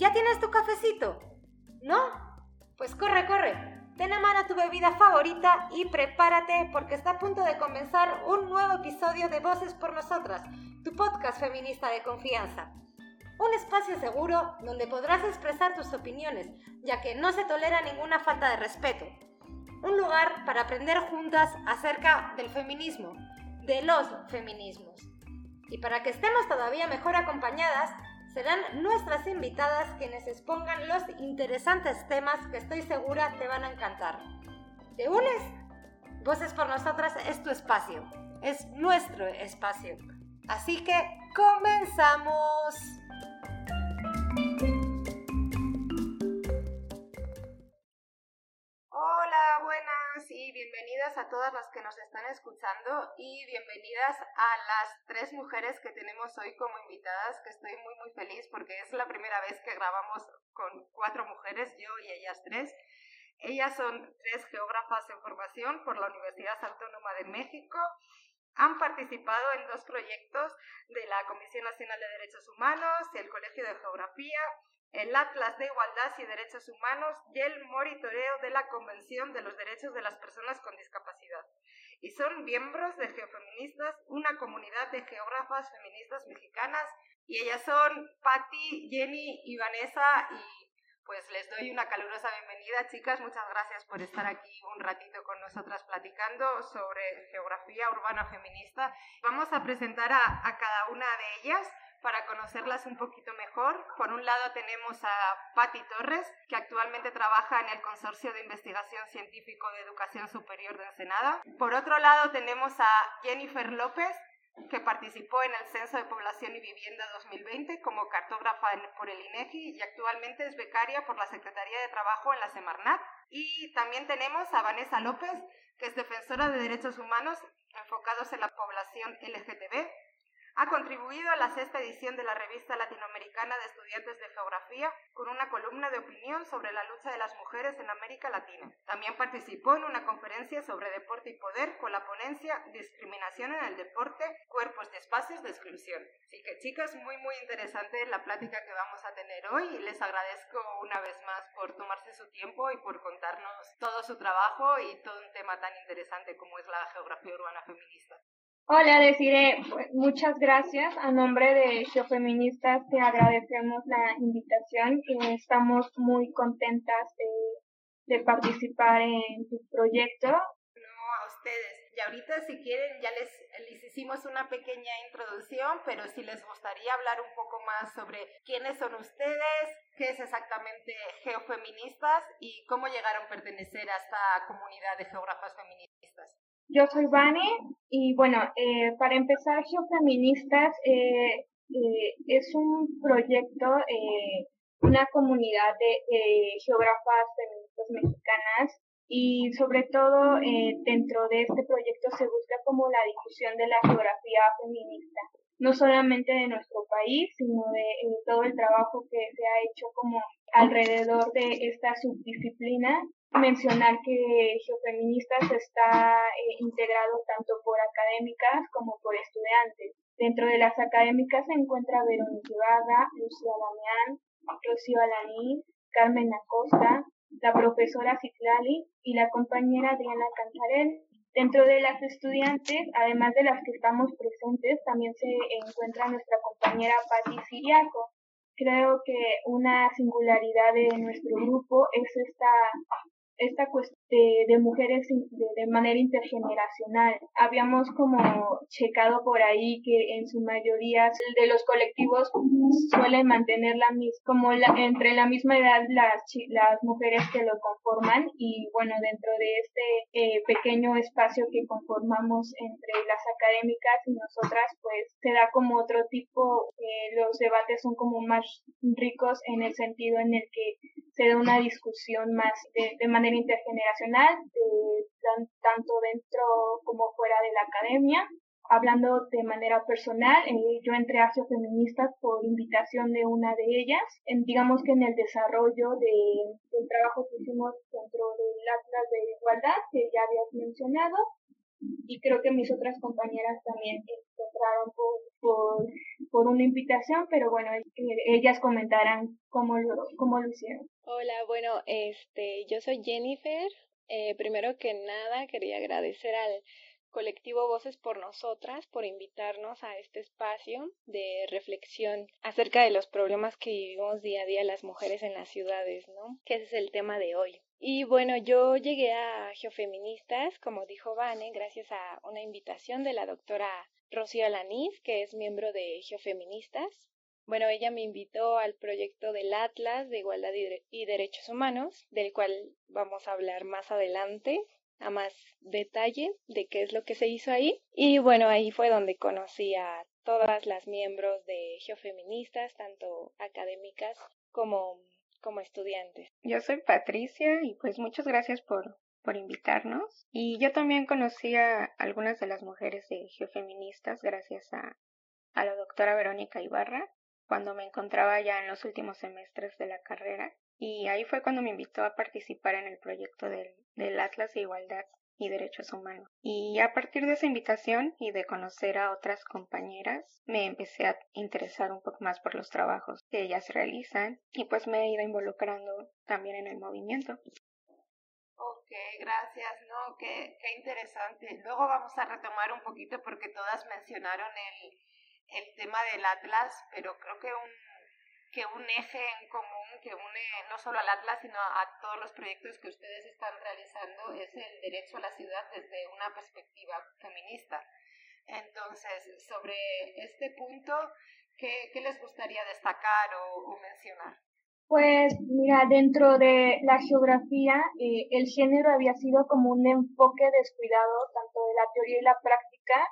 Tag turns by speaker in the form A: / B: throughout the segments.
A: ¿Ya tienes tu cafecito? ¿No? Pues corre, corre. Ten a mano tu bebida favorita y prepárate porque está a punto de comenzar un nuevo episodio de Voces por Nosotras, tu podcast feminista de confianza. Un espacio seguro donde podrás expresar tus opiniones, ya que no se tolera ninguna falta de respeto. Un lugar para aprender juntas acerca del feminismo, de los feminismos. Y para que estemos todavía mejor acompañadas, serán nuestras invitadas quienes expongan los interesantes temas que estoy segura te van a encantar. ¿Te unes? Voces por Nosotras es tu espacio, es nuestro espacio. Así que comenzamos. Bienvenidas a todas las que nos están escuchando y bienvenidas a las tres mujeres que tenemos hoy como invitadas, que estoy muy muy feliz porque es la primera vez que grabamos con cuatro mujeres, yo y ellas tres. Ellas son tres geógrafas en formación por la Universidad Autónoma de México. Han participado en dos proyectos de la Comisión Nacional de Derechos Humanos y el Colegio de Geografía el Atlas de Igualdad y Derechos Humanos y el monitoreo de la Convención de los Derechos de las Personas con Discapacidad. Y son miembros de Geofeministas, una comunidad de geógrafas feministas mexicanas. Y ellas son Patti, Jenny y Vanessa. Y pues les doy una calurosa bienvenida, chicas. Muchas gracias por estar aquí un ratito con nosotras platicando sobre geografía urbana feminista. Vamos a presentar a, a cada una de ellas para conocerlas un poquito mejor. Por un lado tenemos a Patti Torres, que actualmente trabaja en el Consorcio de Investigación Científico de Educación Superior de Ensenada. Por otro lado tenemos a Jennifer López, que participó en el Censo de Población y Vivienda 2020 como cartógrafa por el INEGI y actualmente es becaria por la Secretaría de Trabajo en la Semarnat. Y también tenemos a Vanessa López, que es defensora de derechos humanos enfocados en la población LGTB ha contribuido a la sexta edición de la revista latinoamericana de estudiantes de geografía con una columna de opinión sobre la lucha de las mujeres en América Latina. También participó en una conferencia sobre deporte y poder con la ponencia Discriminación en el deporte, cuerpos de espacios de exclusión. Así que chicas, muy muy interesante la plática que vamos a tener hoy y les agradezco una vez más por tomarse su tiempo y por contarnos todo su trabajo y todo un tema tan interesante como es la geografía urbana feminista.
B: Hola, deciré muchas gracias. A nombre de Geofeministas te agradecemos la invitación y estamos muy contentas de, de participar en tu proyecto. No,
A: a ustedes. Y ahorita si quieren ya les, les hicimos una pequeña introducción, pero si les gustaría hablar un poco más sobre quiénes son ustedes, qué es exactamente Geofeministas y cómo llegaron a pertenecer a esta comunidad de geógrafas feministas.
B: Yo soy Vane y bueno, eh, para empezar, Geofeministas eh, eh, es un proyecto, eh, una comunidad de geógrafas feministas mexicanas y sobre todo eh, dentro de este proyecto se busca como la difusión de la geografía feminista, no solamente de nuestro país, sino de todo el trabajo que se ha hecho como alrededor de esta subdisciplina mencionar que Geofeministas está eh, integrado tanto por académicas como por estudiantes. Dentro de las académicas se encuentra Verónica Vaga, Lucía Damián, Rocío Alaní, Carmen Acosta, la profesora Ciclali y la compañera Adriana Cantarel. Dentro de las estudiantes, además de las que estamos presentes, también se encuentra nuestra compañera Patti Siriaco. Creo que una singularidad de nuestro grupo es esta esta cuestión de, mujeres de, manera intergeneracional. Habíamos como checado por ahí que en su mayoría de los colectivos suelen mantener la misma, como la, entre la misma edad las, las mujeres que lo conforman y bueno, dentro de este eh, pequeño espacio que conformamos entre las académicas y nosotras, pues se da como otro tipo, eh, los debates son como más ricos en el sentido en el que se da una discusión más de, de manera intergeneracional, tanto dentro como fuera de la academia. Hablando de manera personal, eh, yo entré a Feministas por invitación de una de ellas, en, digamos que en el desarrollo de, del trabajo que hicimos dentro del Atlas de Igualdad, que ya habías mencionado, y creo que mis otras compañeras también encontraron por, por por una invitación, pero bueno, eh, ellas comentarán cómo lo, cómo lo hicieron.
C: Hola, bueno, este, yo soy Jennifer. Eh, primero que nada, quería agradecer al colectivo Voces por Nosotras por invitarnos a este espacio de reflexión acerca de los problemas que vivimos día a día las mujeres en las ciudades, ¿no? Que ese es el tema de hoy. Y bueno, yo llegué a Geofeministas, como dijo Vane, gracias a una invitación de la doctora Rocío Alaniz, que es miembro de Geofeministas. Bueno, ella me invitó al proyecto del Atlas de Igualdad y Derechos Humanos, del cual vamos a hablar más adelante, a más detalle de qué es lo que se hizo ahí. Y bueno, ahí fue donde conocí a todas las miembros de Geofeministas, tanto académicas como, como estudiantes.
D: Yo soy Patricia y pues muchas gracias por, por invitarnos. Y yo también conocí a algunas de las mujeres de Geofeministas gracias a, a la doctora Verónica Ibarra cuando me encontraba ya en los últimos semestres de la carrera y ahí fue cuando me invitó a participar en el proyecto del, Atlas de Igualdad y Derechos Humanos. Y a partir de esa invitación y de conocer a otras compañeras, me empecé a interesar un poco más por los trabajos que ellas realizan y pues me he ido involucrando también en el movimiento.
A: Ok, gracias, ¿no? Qué, qué interesante. Luego vamos a retomar un poquito porque todas mencionaron el, el tema del Atlas, pero creo que un que un eje en común que une no solo al Atlas, sino a todos los proyectos que ustedes están realizando es el derecho a la ciudad desde una perspectiva feminista. Entonces, sobre este punto, ¿qué, qué les gustaría destacar o, mencionar?
B: Pues mira, dentro de la geografía, eh, el género había sido como un enfoque descuidado tanto de la teoría y la práctica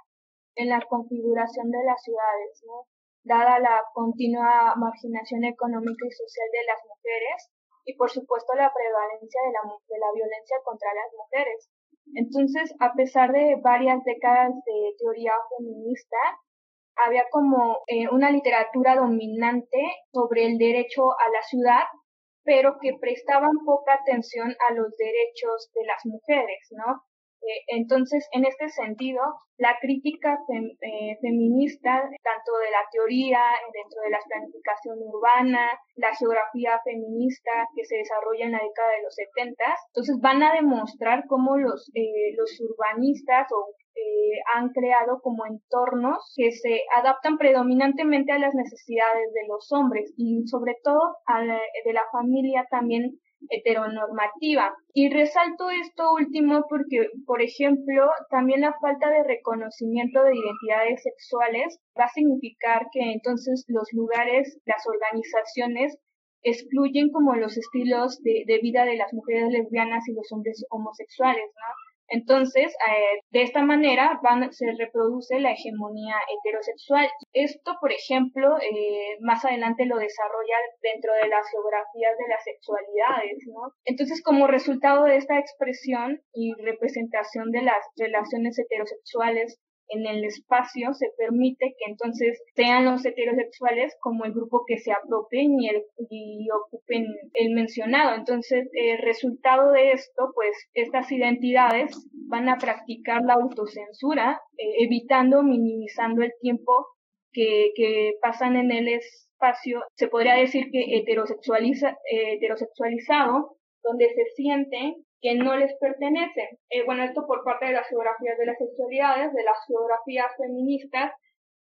B: en la configuración de las ciudades, ¿no? dada la continua marginación económica y social de las mujeres y por supuesto la prevalencia de la, violencia contra las mujeres. Entonces, a pesar de varias décadas de teoría feminista, había como eh, una literatura dominante sobre el derecho a la ciudad, pero que prestaban poca atención a los derechos de las mujeres, ¿no? Eh, entonces, en este sentido, la crítica eh, feminista, tanto de la teoría dentro de la planificación urbana, la geografía feminista que se desarrolla en la década de los 70, entonces van a demostrar cómo los, eh, los urbanistas o han creado como entornos que se adaptan predominantemente a las necesidades de los hombres y sobre todo a de la familia también heteronormativa. Y resalto esto último porque, por ejemplo, también la falta de reconocimiento de identidades sexuales va a significar que entonces los lugares, las organizaciones, excluyen como los estilos de, vida de las mujeres lesbianas y los hombres homosexuales, ¿no? Entonces, eh, de esta manera van, se reproduce la hegemonía heterosexual. Esto, por ejemplo, eh, más adelante lo desarrolla dentro de las geografías de las sexualidades, ¿no? Entonces, como resultado de esta expresión y representación de las relaciones heterosexuales en el espacio se permite que entonces sean los heterosexuales como el grupo que se apropien y, el, y ocupen el mencionado. Entonces, el resultado de esto, pues estas identidades van a practicar la autocensura, eh, evitando, minimizando el tiempo que, que pasan en el espacio. Se podría decir que heterosexualiza, eh, heterosexualizado, donde se sienten que no les pertenecen. Eh, bueno, esto por parte de las geografías de las sexualidades, de las geografías feministas,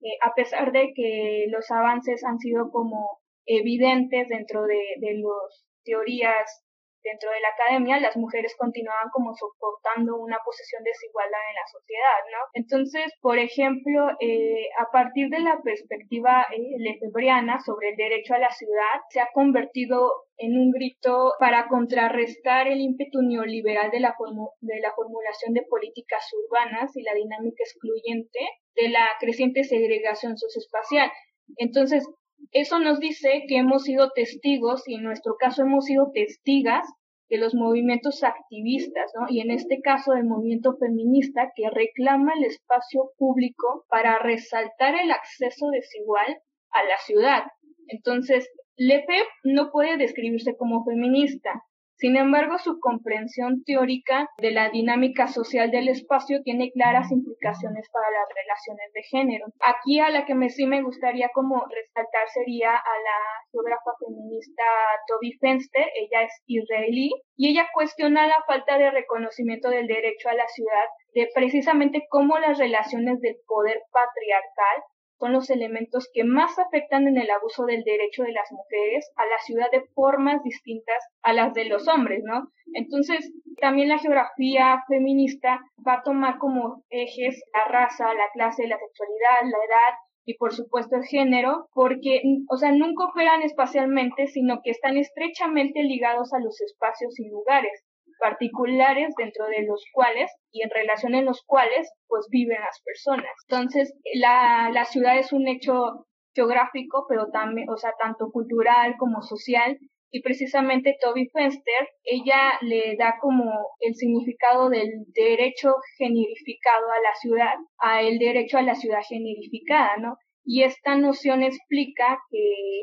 B: eh, a pesar de que los avances han sido como evidentes dentro de, de las teorías dentro de la academia, las mujeres continuaban como soportando una posición desigualdad en la sociedad, ¿no? Entonces, por ejemplo, eh, a partir de la perspectiva eh, lefebriana sobre el derecho a la ciudad, se ha convertido en un grito para contrarrestar el ímpetu neoliberal de la, de la formulación de políticas urbanas y la dinámica excluyente de la creciente segregación socioespacial. Entonces, eso nos dice que hemos sido testigos, y en nuestro caso hemos sido testigas de los movimientos activistas, ¿no? Y en este caso del movimiento feminista que reclama el espacio público para resaltar el acceso desigual a la ciudad. Entonces, Lefebvre no puede describirse como feminista, Sin embargo, su comprensión teórica de la dinámica social del espacio tiene claras implicaciones para las relaciones de género. Aquí a la que me, sí me gustaría como resaltar sería a la geógrafa feminista Toby Fenster, ella es israelí, y ella cuestiona la falta de reconocimiento del derecho a la ciudad de precisamente cómo las relaciones del poder patriarcal son los elementos que más afectan en el abuso del derecho de las mujeres a la ciudad de formas distintas a las de los hombres, ¿no? Entonces, también la geografía feminista va a tomar como ejes la raza, la clase, la sexualidad, la edad y por supuesto el género, porque, o sea, nunca operan espacialmente, sino que están estrechamente ligados a los espacios y lugares particulares dentro de los cuales y en relación en los cuales pues viven las personas. Entonces, la, la ciudad es un hecho geográfico, pero también, o sea, tanto cultural como social, y precisamente Toby Fenster, ella le da como el significado del derecho generificado a la ciudad, a el derecho a la ciudad generificada, ¿no? Y esta noción explica que,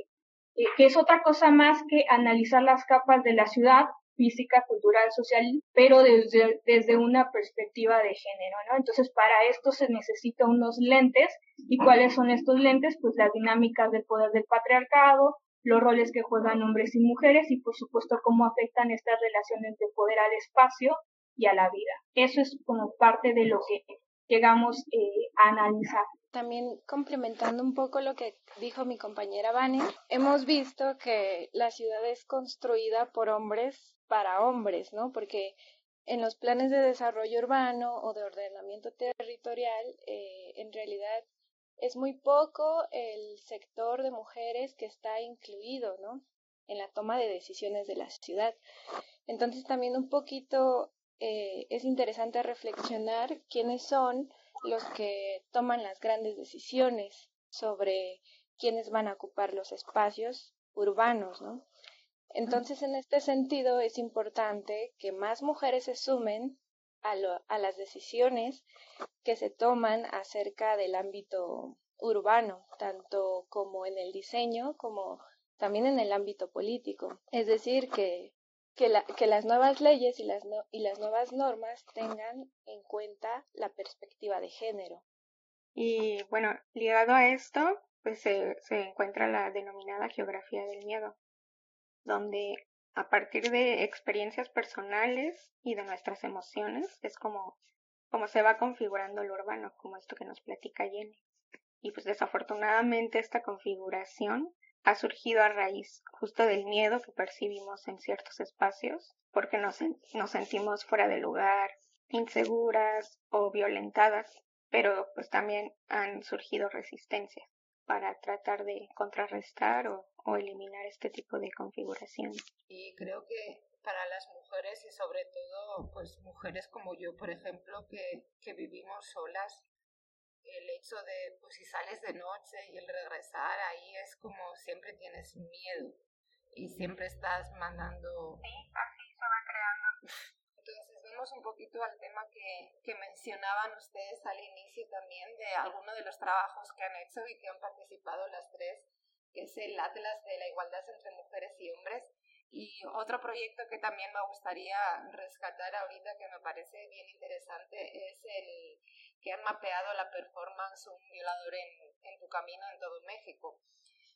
B: eh, que es otra cosa más que analizar las capas de la ciudad física, cultural, social, pero desde, desde una perspectiva de género, ¿no? Entonces, para esto se necesita unos lentes, ¿y cuáles son estos lentes? Pues las dinámicas del poder del patriarcado, los roles que juegan hombres y mujeres y, por supuesto, cómo afectan estas relaciones de poder al espacio y a la vida. Eso es como parte de lo que llegamos eh, a analizar.
C: También complementando un poco lo que dijo mi compañera Vane, hemos visto que la ciudad es construida por hombres para hombres, ¿no? Porque en los planes de desarrollo urbano o de ordenamiento territorial, eh, en realidad es muy poco el sector de mujeres que está incluido, ¿no? En la toma de decisiones de la ciudad. Entonces también un poquito eh, es interesante reflexionar quiénes son los que toman las grandes decisiones sobre quiénes van a ocupar los espacios urbanos, ¿no? Entonces, en este sentido, es importante que más mujeres se sumen a, a las decisiones que se toman acerca del ámbito urbano, tanto como en el diseño como también en el ámbito político. Es decir, que que, la, que las nuevas leyes y las, nuevas normas tengan en cuenta la perspectiva de género.
D: Y bueno, ligado a esto, pues se, encuentra la denominada geografía del miedo, donde a partir de experiencias personales y de nuestras emociones es como, como se va configurando el urbano, como esto que nos platica Jenny. Y pues desafortunadamente esta configuración ha surgido a raíz justo del miedo que percibimos en ciertos espacios, porque nos, nos sentimos fuera de lugar, inseguras o violentadas, pero pues también han surgido resistencias para tratar de contrarrestar o, eliminar este tipo de configuración.
A: Y creo que para las mujeres y sobre todo pues mujeres como yo, por ejemplo, que vivimos solas, el hecho de, pues si sales de noche y el regresar ahí es como siempre tienes miedo y siempre estás mandando...
B: Sí, así se va creando.
A: Entonces vemos un poquito al tema que, que mencionaban ustedes al inicio también de algunos de los trabajos que han hecho y que han participado las tres, que es el Atlas de la Igualdad entre Mujeres y Hombres. Y otro proyecto que también me gustaría rescatar ahorita, que me parece bien interesante, es el que han mapeado la performance Un violador en, en tu camino en todo México.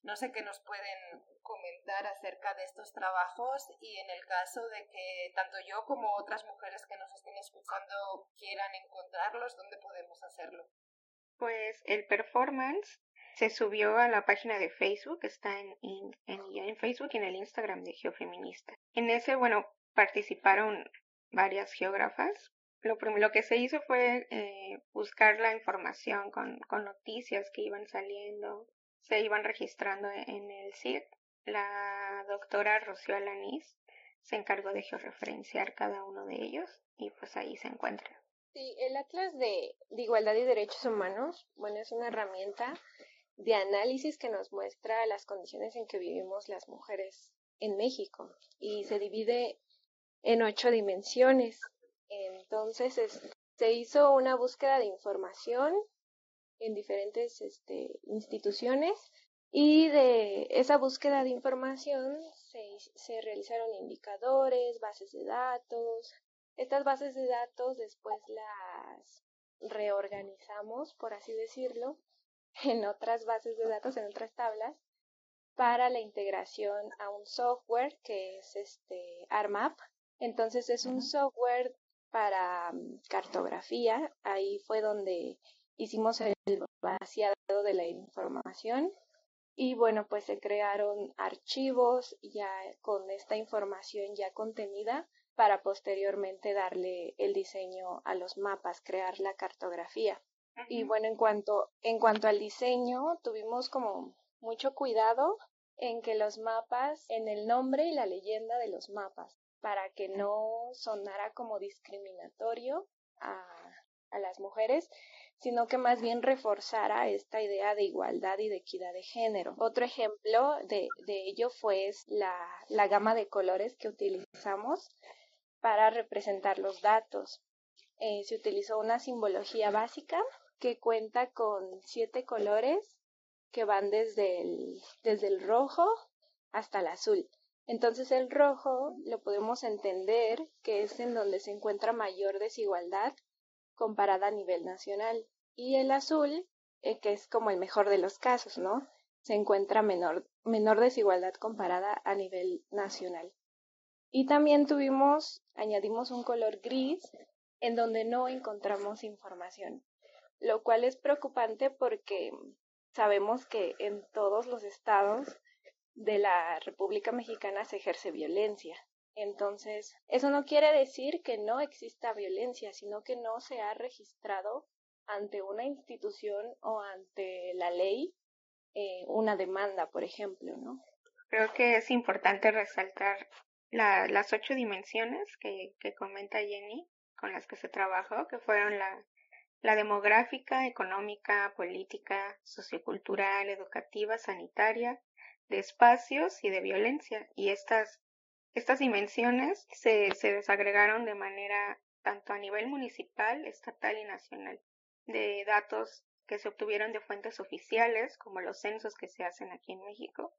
A: No sé qué nos pueden comentar acerca de estos trabajos y en el caso de que tanto yo como otras mujeres que nos estén escuchando quieran encontrarlos, ¿dónde podemos hacerlo?
D: Pues el performance se subió a la página de Facebook, está en, en, en, Facebook y en el Instagram de Geofeminista. En ese, bueno, participaron varias geógrafas, lo, lo que se hizo fue eh, buscar la información con, con noticias que iban saliendo, se iban registrando e, en el CID. La doctora Rocío Alanís se encargó de georreferenciar cada uno de ellos y pues ahí se encuentra.
C: Sí, el Atlas de, de Igualdad y Derechos Humanos, bueno, es una herramienta de análisis que nos muestra las condiciones en que vivimos las mujeres en México y se divide en ocho dimensiones. Entonces se hizo una búsqueda de información en diferentes este, instituciones Y de esa búsqueda de información se, se realizaron indicadores, bases de datos. Estas bases de datos después las reorganizamos, por así decirlo, en otras bases de datos, en otras tablas, para la integración a un software que es este ARMAP. Entonces es un software para mm, cartografía. Ahí fue donde hicimos el vaciado de la información y bueno, pues se crearon archivos ya con esta información ya contenida para posteriormente darle el diseño a los mapas, crear la cartografía. Y bueno, en cuanto, en cuanto al diseño, tuvimos como mucho cuidado en que los mapas, en el nombre y la leyenda de los mapas, para que no sonara como discriminatorio a, a las mujeres, sino que más bien reforzara esta idea de igualdad y de equidad de género. Otro ejemplo de, de ello fue la, la gama de colores que utilizamos para representar los datos. Eh, se utilizó una simbología básica que cuenta con siete colores que van desde el, desde el rojo hasta el azul. Entonces el rojo lo podemos entender que es en donde se encuentra mayor desigualdad comparada a nivel nacional. Y el azul, eh, que es como el mejor de los casos, ¿no? Se encuentra menor, menor desigualdad comparada a nivel nacional. Y también tuvimos, añadimos un color gris en donde no encontramos información, lo cual es preocupante porque sabemos que en todos los estados de la República Mexicana se ejerce violencia. Entonces, eso no quiere decir que no exista violencia, sino que no se ha registrado ante una institución o ante la ley eh, una demanda, por ejemplo, ¿no?
D: Creo que es importante resaltar la, las ocho dimensiones que, que comenta Jenny con las que se trabajó, que fueron la, la demográfica, económica, política, sociocultural, educativa, sanitaria, de espacios y de violencia. Y estas estas dimensiones se, se desagregaron de manera tanto a nivel municipal, estatal y nacional, de datos que se obtuvieron de fuentes oficiales, como los censos que se hacen aquí en México,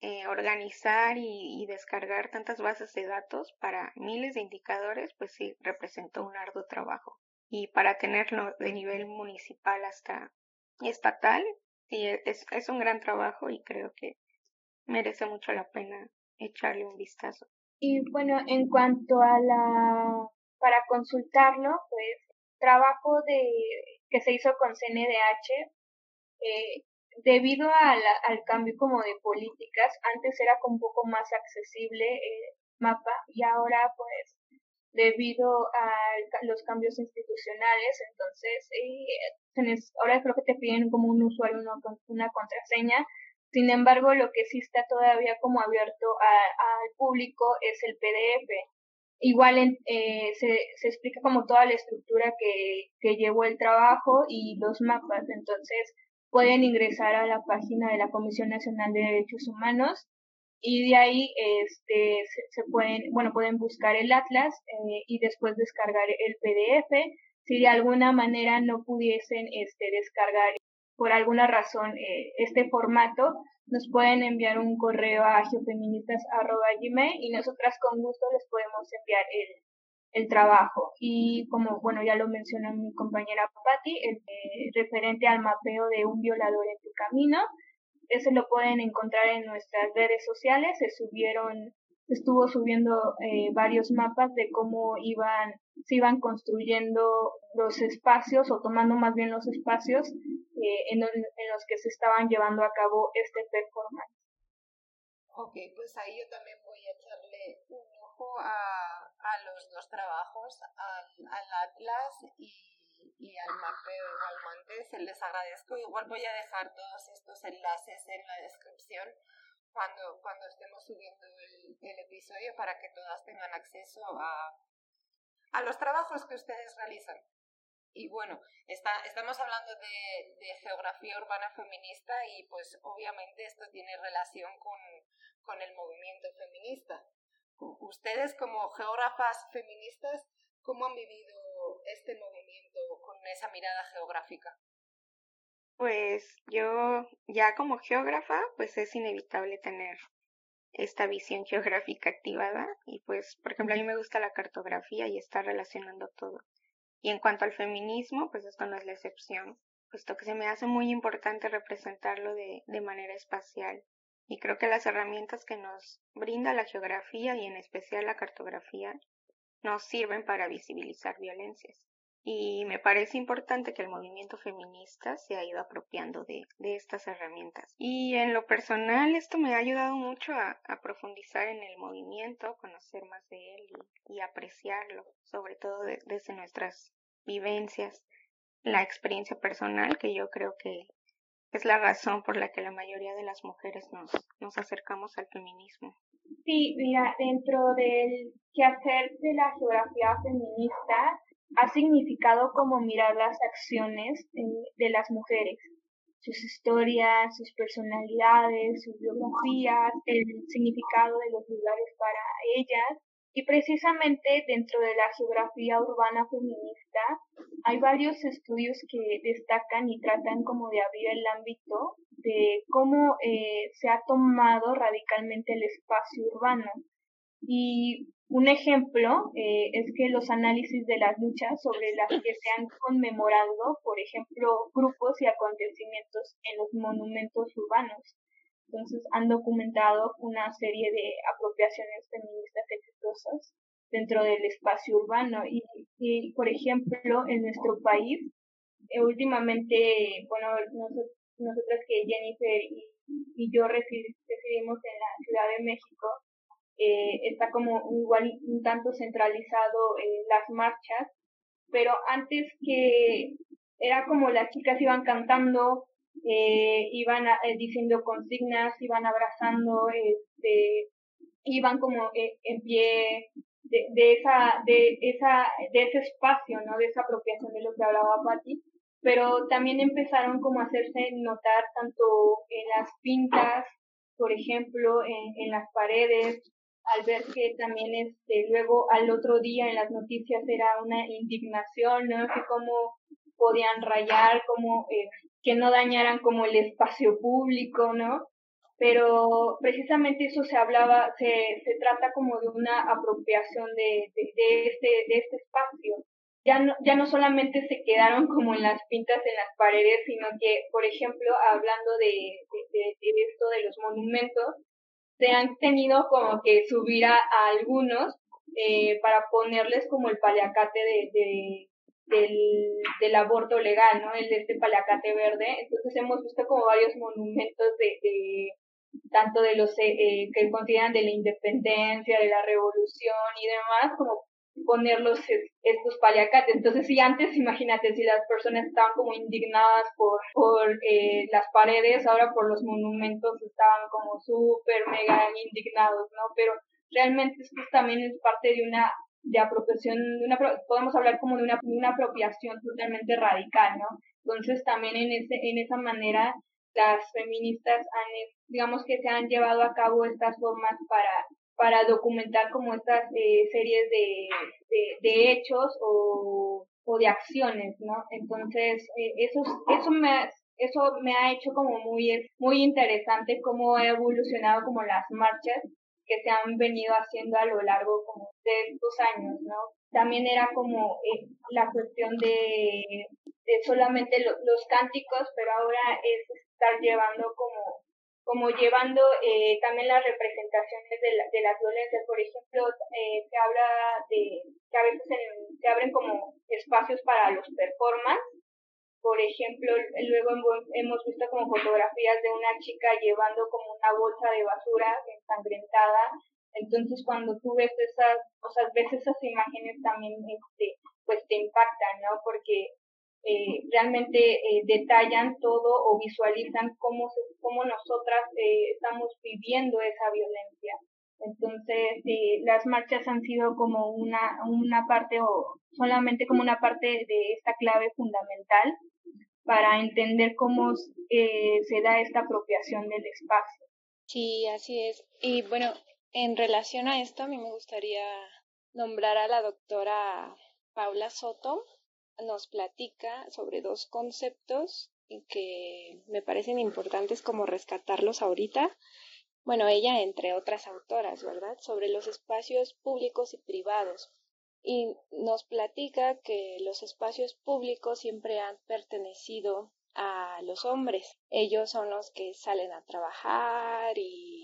D: eh, organizar y, y, descargar tantas bases de datos para miles de indicadores, pues sí, representó un arduo trabajo. Y para tenerlo de nivel municipal hasta estatal, sí, es, es un gran trabajo y creo que merece mucho la pena echarle un vistazo.
B: Y bueno, en cuanto a la, para consultarlo, pues trabajo de que se hizo con CNDH, eh, debido a al cambio como de políticas, antes era un poco más accesible el mapa y ahora pues debido a los cambios institucionales, entonces eh, ahora creo que te piden como un usuario una, una contraseña sin embargo, lo que sí está todavía como abierto al público es el PDF. Igual eh, se, explica como toda la estructura que, que llevó el trabajo y los mapas. Entonces, pueden ingresar a la página de la Comisión Nacional de Derechos Humanos y de ahí este, se, pueden, bueno, pueden buscar el atlas eh, y después descargar el PDF. Si de alguna manera no pudiesen este, descargar por alguna razón eh, este formato, nos pueden enviar un correo a geofeministas.gmail y nosotras con gusto les podemos enviar el, el trabajo. Y como, bueno, ya lo mencionó mi compañera Patti, el eh, referente al mapeo de un violador en tu camino, ese lo pueden encontrar en nuestras redes sociales, se subieron estuvo subiendo eh, varios mapas de cómo iban se iban construyendo los espacios o tomando más bien los espacios eh, en, en, los que se estaban llevando a cabo este performance.
A: Ok, pues ahí yo también voy a echarle un ojo a, a los dos trabajos, al, al Atlas y, y, al mapeo igualmente. Se les agradezco. Igual voy a dejar todos estos enlaces en la descripción cuando, cuando estemos subiendo el, el episodio para que todas tengan acceso a, a los trabajos que ustedes realizan. Y bueno, está, estamos hablando de, geografía urbana feminista y pues obviamente esto tiene relación con, con el movimiento feminista. Ustedes como geógrafas feministas, ¿cómo han vivido este movimiento con esa mirada geográfica?
D: Pues yo ya como geógrafa, pues es inevitable tener esta visión geográfica activada y pues, por ejemplo, a mí me gusta la cartografía y está relacionando todo. Y en cuanto al feminismo, pues esto no es la excepción, puesto que se me hace muy importante representarlo de, de manera espacial. Y creo que las herramientas que nos brinda la geografía y en especial la cartografía nos sirven para visibilizar violencias y me parece importante que el movimiento feminista se ha ido apropiando de, de estas herramientas. Y en lo personal esto me ha ayudado mucho a, profundizar en el movimiento, conocer más de él y, apreciarlo, sobre todo desde nuestras vivencias, la experiencia personal que yo creo que es la razón por la que la mayoría de las mujeres nos, nos acercamos al feminismo.
B: Sí, mira, dentro del quehacer de la geografía feminista, ha significado como mirar las acciones de las mujeres, sus historias, sus personalidades, sus biografías, el significado de los lugares para ellas. Y precisamente dentro de la geografía urbana feminista hay varios estudios que destacan y tratan como de abrir el ámbito de cómo eh, se ha tomado radicalmente el espacio urbano. Y un ejemplo eh, es que los análisis de las luchas sobre las que se han conmemorado, por ejemplo, grupos y acontecimientos en los monumentos urbanos. Entonces han documentado una serie de apropiaciones feministas exitosas dentro del espacio urbano. Y, por ejemplo, en nuestro país, eh, últimamente, bueno, nosotros, nosotras que Jennifer y, y yo residimos en la Ciudad de México, eh, está como igual un tanto centralizado eh, las marchas, pero antes que era como las chicas iban cantando, eh, iban eh, diciendo consignas, iban abrazando, este, iban como en pie de, de, esa, de esa, de ese espacio, ¿no? De esa apropiación de lo que hablaba Patti, pero también empezaron como a hacerse notar tanto en las pintas, por ejemplo, en, en las paredes, al ver que también este luego al otro día en las noticias era una indignación, ¿no? Que cómo podían rayar, como eh, que no dañaran como el espacio público, ¿no? Pero precisamente eso se hablaba, se, se trata como de una apropiación de, de, este, de este espacio. Ya no, ya no solamente se quedaron como en las pintas en las paredes, sino que, por ejemplo, hablando de, de esto de los monumentos, se han tenido como que subir a, algunos eh, para ponerles como el paliacate de, de del, del, aborto legal, ¿no? El de este paliacate verde. Entonces hemos visto como varios monumentos de, de tanto de los eh, eh que consideran de la independencia, de la revolución y demás, como ponerlos estos paliacates. Entonces, si antes, imagínate, si las personas estaban como indignadas por, por eh, las paredes, ahora por los monumentos estaban como súper, mega indignados, ¿no? Pero realmente esto también es parte de una de apropiación, de una, podemos hablar como de una, una apropiación totalmente radical, ¿no? Entonces también en, ese, en esa manera las feministas han, digamos que se han llevado a cabo estas formas para para documentar como estas eh, series de, de, hechos o, o, de acciones, ¿no? Entonces, eh, eso, eso, me, eso me ha hecho como muy, muy interesante cómo ha evolucionado como las marchas que se han venido haciendo a lo largo como de estos años, ¿no? También era como eh, la cuestión de, de solamente los cánticos, pero ahora es estar llevando como como llevando eh, también las representaciones de, la, de las violencias. Por ejemplo, eh, se habla de que a veces se abren como espacios para los performance. Por ejemplo, luego hemos visto como fotografías de una chica llevando como una bolsa de basura ensangrentada. Entonces, cuando tú ves esas, o sea, ves esas imágenes también, este, pues te impactan, ¿no? Porque eh, realmente eh, detallan todo o visualizan cómo, cómo nosotras eh, estamos viviendo esa violencia. Entonces, eh, las marchas han sido como una, una parte o solamente como una parte de esta clave fundamental para entender cómo se da esta apropiación del espacio.
C: Sí, así es. Y bueno, en relación a esto, a mí me gustaría nombrar a la doctora Paula Soto, nos platica sobre dos conceptos que me parecen importantes como rescatarlos ahorita. Bueno, ella entre otras autoras, ¿verdad? Sobre los espacios públicos y privados. Y nos platica que los espacios públicos siempre han pertenecido a los hombres. Ellos son los que salen a trabajar y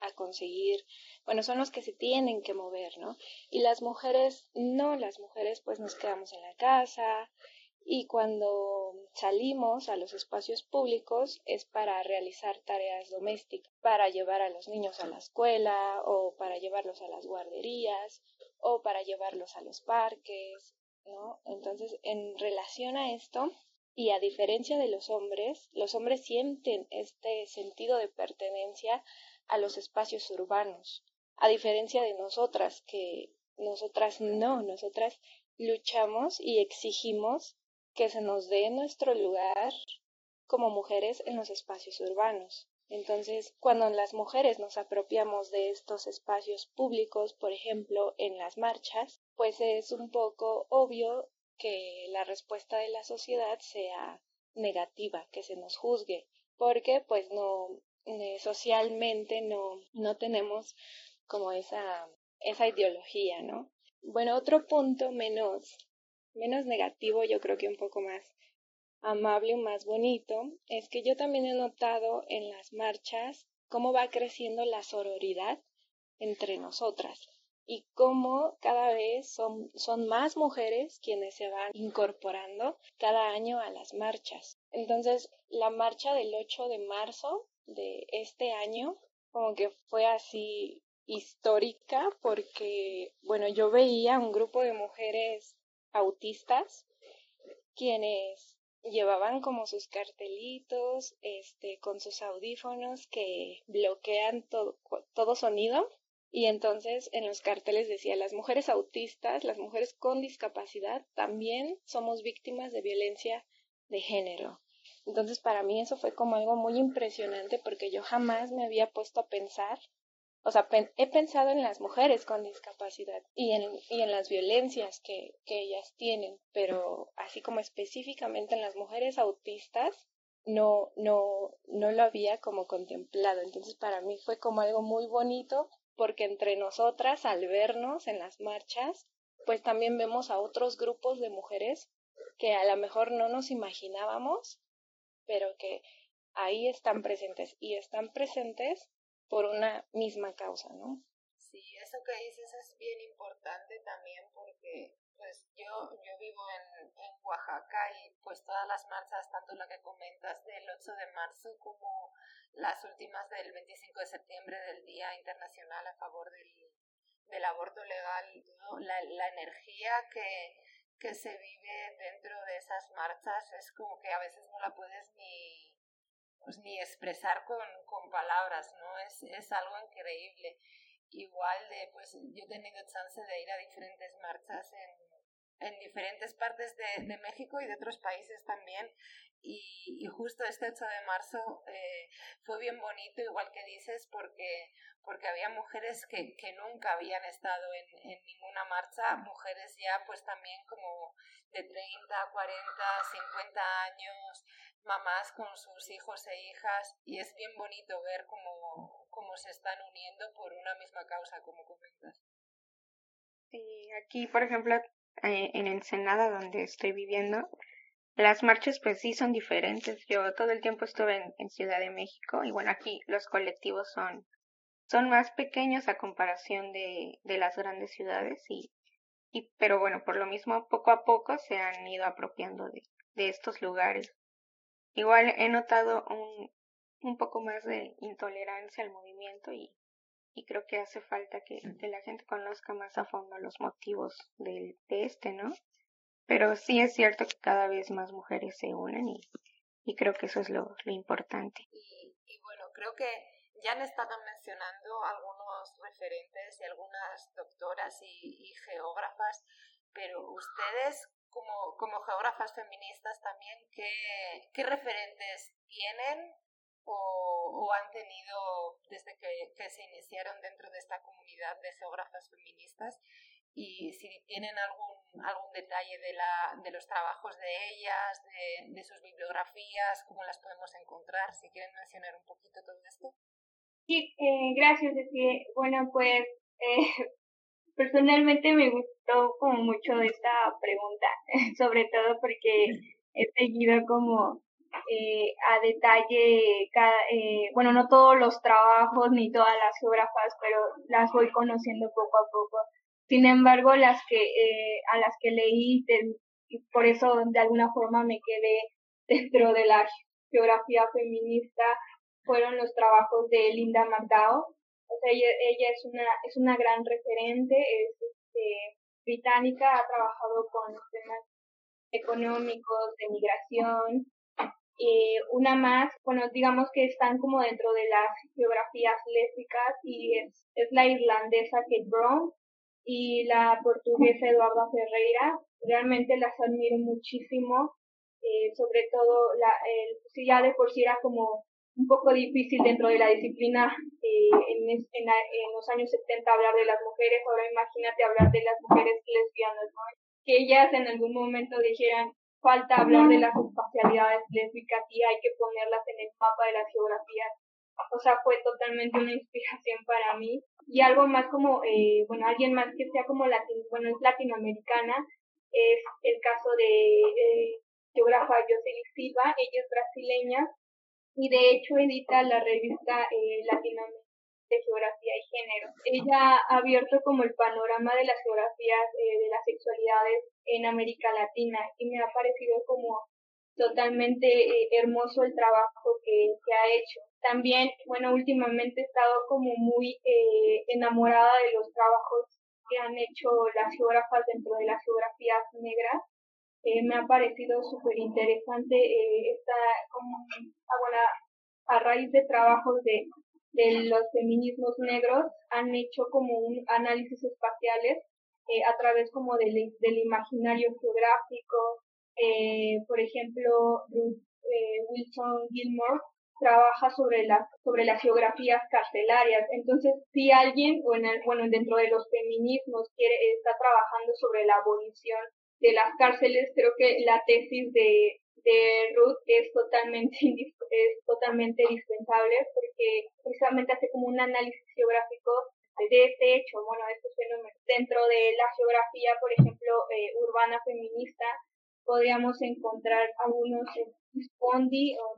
C: a conseguir, bueno, son los que se tienen que mover, ¿no? Y las mujeres, no, las mujeres pues nos quedamos en la casa, y cuando salimos a los espacios públicos es para realizar tareas domésticas, para llevar a los niños a la escuela o para llevarlos a las guarderías o para llevarlos a los parques, ¿no? Entonces, en relación a esto, y a diferencia de los hombres, los hombres sienten este sentido de pertenencia a los espacios urbanos, a diferencia de nosotras, que nosotras no, nosotras luchamos y exigimos que se nos dé nuestro lugar como mujeres en los espacios urbanos. Entonces, cuando las mujeres nos apropiamos de estos espacios públicos, por ejemplo, en las marchas, pues es un poco obvio que la respuesta de la sociedad sea negativa, que se nos juzgue, porque pues no eh, socialmente no no tenemos como esa esa ideología, ¿no? Bueno, otro punto menos menos negativo, yo creo que un poco más amable más bonito, es que yo también he notado en las marchas cómo va creciendo la sororidad entre nosotras y cómo cada vez son, son más mujeres quienes se van incorporando cada año a las marchas. Entonces, la marcha del 8 de marzo de este año como que fue así histórica porque, bueno, yo veía un grupo de mujeres autistas quienes llevaban como sus cartelitos este con sus audífonos que bloquean todo, todo sonido y entonces en los carteles decía las mujeres autistas, las mujeres con discapacidad también somos víctimas de violencia de género. Entonces para mí eso fue como algo muy impresionante porque yo jamás me había puesto a pensar o sea, he pensado en las mujeres con discapacidad y en, y en las violencias que, que ellas tienen, pero así como específicamente en las mujeres autistas, no, no, no lo había como contemplado. Entonces para mí fue como algo muy bonito porque entre nosotras, al vernos en las marchas, pues también vemos a otros grupos de mujeres que a lo mejor no nos imaginábamos, pero que ahí están presentes y están presentes por una misma causa, ¿no?
A: Sí, eso que dices es bien importante también porque pues yo, yo vivo en, en Oaxaca y pues todas las marchas, tanto la que comentas del 8 de marzo como las últimas del 25 de septiembre del Día Internacional a favor del, del aborto legal, la, la energía que, que se vive dentro de esas marchas es como que a veces no la puedes ni pues ni expresar con, con palabras, ¿no? Es, es algo increíble. Igual de, pues yo he tenido chance de ir a diferentes marchas en, en diferentes partes de, de, México y de otros países también. Y, y justo este 8 de marzo eh, fue bien bonito, igual que dices, porque, porque había mujeres que, que nunca habían estado en, en ninguna marcha, mujeres ya pues también como de 30, 40, 50 años, mamás con sus hijos e hijas y es bien bonito ver cómo, cómo se están uniendo por una misma causa, como comentas.
D: Sí, aquí, por ejemplo, eh, en Ensenada, donde estoy viviendo, las marchas pues sí son diferentes. Yo todo el tiempo estuve en, Ciudad de México y bueno, aquí los colectivos son, son más pequeños a comparación de, de las grandes ciudades y, y pero bueno, por lo mismo poco a poco se han ido apropiando de, de estos lugares. Igual he notado un, un poco más de intolerancia al movimiento y, y creo que hace falta que, que, la gente conozca más a fondo los motivos de, de este, ¿no? Pero sí es cierto que cada vez más mujeres se unen y, y creo que eso es lo, lo importante.
A: Y, y bueno, creo que ya han estado mencionando algunos referentes y algunas doctoras y, y geógrafas, pero ustedes como, como geógrafas feministas también, ¿qué, qué referentes tienen o, o, han tenido desde que, que, se iniciaron dentro de esta comunidad de geógrafas feministas y si tienen algún, algún detalle de, la, de los trabajos de ellas, de, de sus bibliografías, cómo las podemos encontrar, si quieren mencionar un poquito todo esto.
B: Sí, eh, gracias. que Bueno, pues eh, personalmente me gustó como mucho esta pregunta, sobre todo porque he seguido como eh, a detalle, cada, eh, bueno, no todos los trabajos ni todas las geógrafas, pero las voy conociendo poco a poco. Sin embargo, las que eh, a las que leí, y por eso de alguna forma me quedé dentro de la geografía feminista, fueron los trabajos de Linda McDowell. O sea, ella, ella es una es una gran referente, es este, británica, ha trabajado con temas económicos, de migración, eh, una más, bueno, digamos que están como dentro de las geografías lésbicas y es, es la irlandesa Kate Brown y la portuguesa Eduarda Ferreira. Realmente las admiro muchísimo, eh, sobre todo, la, el, si ya de por sí era como un poco difícil dentro de la disciplina eh, en, en, en, los años 70 hablar de las mujeres, ahora imagínate hablar de las mujeres lesbianas, ¿no? que ellas en algún momento dijeran, falta hablar de las espacialidades lésbicas y hay que ponerlas en el mapa de las geografías. O sea, fue totalmente una inspiración para mí. Y algo más como, eh, bueno, alguien más que sea como latino, bueno, es latinoamericana, es el caso de eh, geógrafa Jocelyn Silva, ella es brasileña y de hecho edita la revista eh, Latinoamericana de geografía y género. Ella ha abierto como el panorama de las geografías eh, de las sexualidades en América Latina y me ha parecido como totalmente eh, hermoso el trabajo que, que, ha hecho. También, bueno, últimamente he estado como muy eh, enamorada de los trabajos que han hecho las geógrafas dentro de las geografías negras. Me ha parecido súper interesante esta, como, ah, bueno, a raíz de trabajos de de los feminismos negros han hecho como un análisis espaciales eh, a través como del, del imaginario geográfico. Eh, por ejemplo, eh, Wilson Gilmore trabaja sobre las sobre las geografías carcelarias. Entonces, si alguien, o en bueno, dentro de los feminismos quiere está trabajando sobre la abolición de las cárceles, creo que la tesis de de Ruth es totalmente, es totalmente indispensable porque precisamente hace como un análisis geográfico de este hecho, bueno, de estos fenómenos. Dentro de la geografía, por ejemplo, eh, urbana feminista, podríamos encontrar algunos Spondi o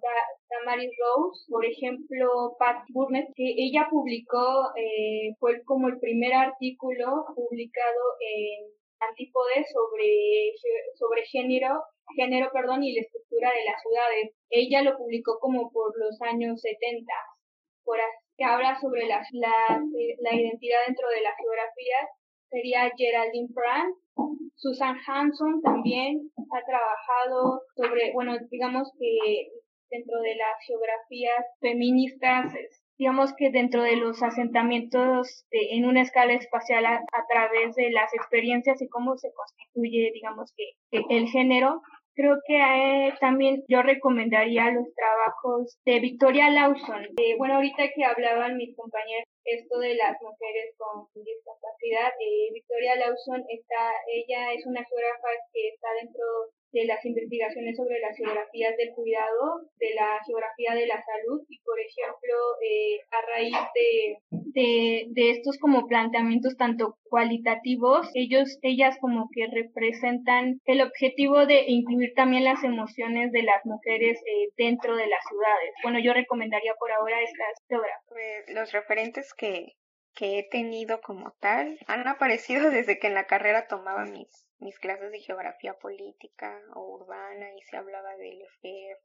B: Damaris Rose, por ejemplo, Pat Burnett, que ella publicó, eh, fue como el primer artículo publicado en Antípodes sobre, sobre género género, perdón, y la estructura de las ciudades. Ella lo publicó como por los años 70, por que habla sobre la, la, la identidad dentro de la geografía. Sería Geraldine Frank. Susan Hanson también ha trabajado sobre, bueno, digamos que dentro de las geografías feministas digamos que dentro de los asentamientos en una escala espacial a, través de las experiencias y cómo se constituye, digamos que, el género, creo que eh, también yo recomendaría los trabajos de Victoria Lawson. Eh, bueno, ahorita que hablaban mis compañeros esto de las mujeres con discapacidad, eh, Victoria Lawson está, ella es una geógrafa que está dentro de las investigaciones sobre las geografías del cuidado, de la geografía de la salud y, por ejemplo, eh, a raíz de, de, de, estos como planteamientos tanto cualitativos, ellos, ellas como que representan el objetivo de incluir también las emociones de las mujeres eh, dentro de las ciudades. Bueno, yo recomendaría por ahora estas geógrafas.
D: Pues, los referentes que, que he tenido como tal han aparecido desde que en la carrera tomaba mis mis clases de geografía política o urbana y se hablaba de Lefebvre,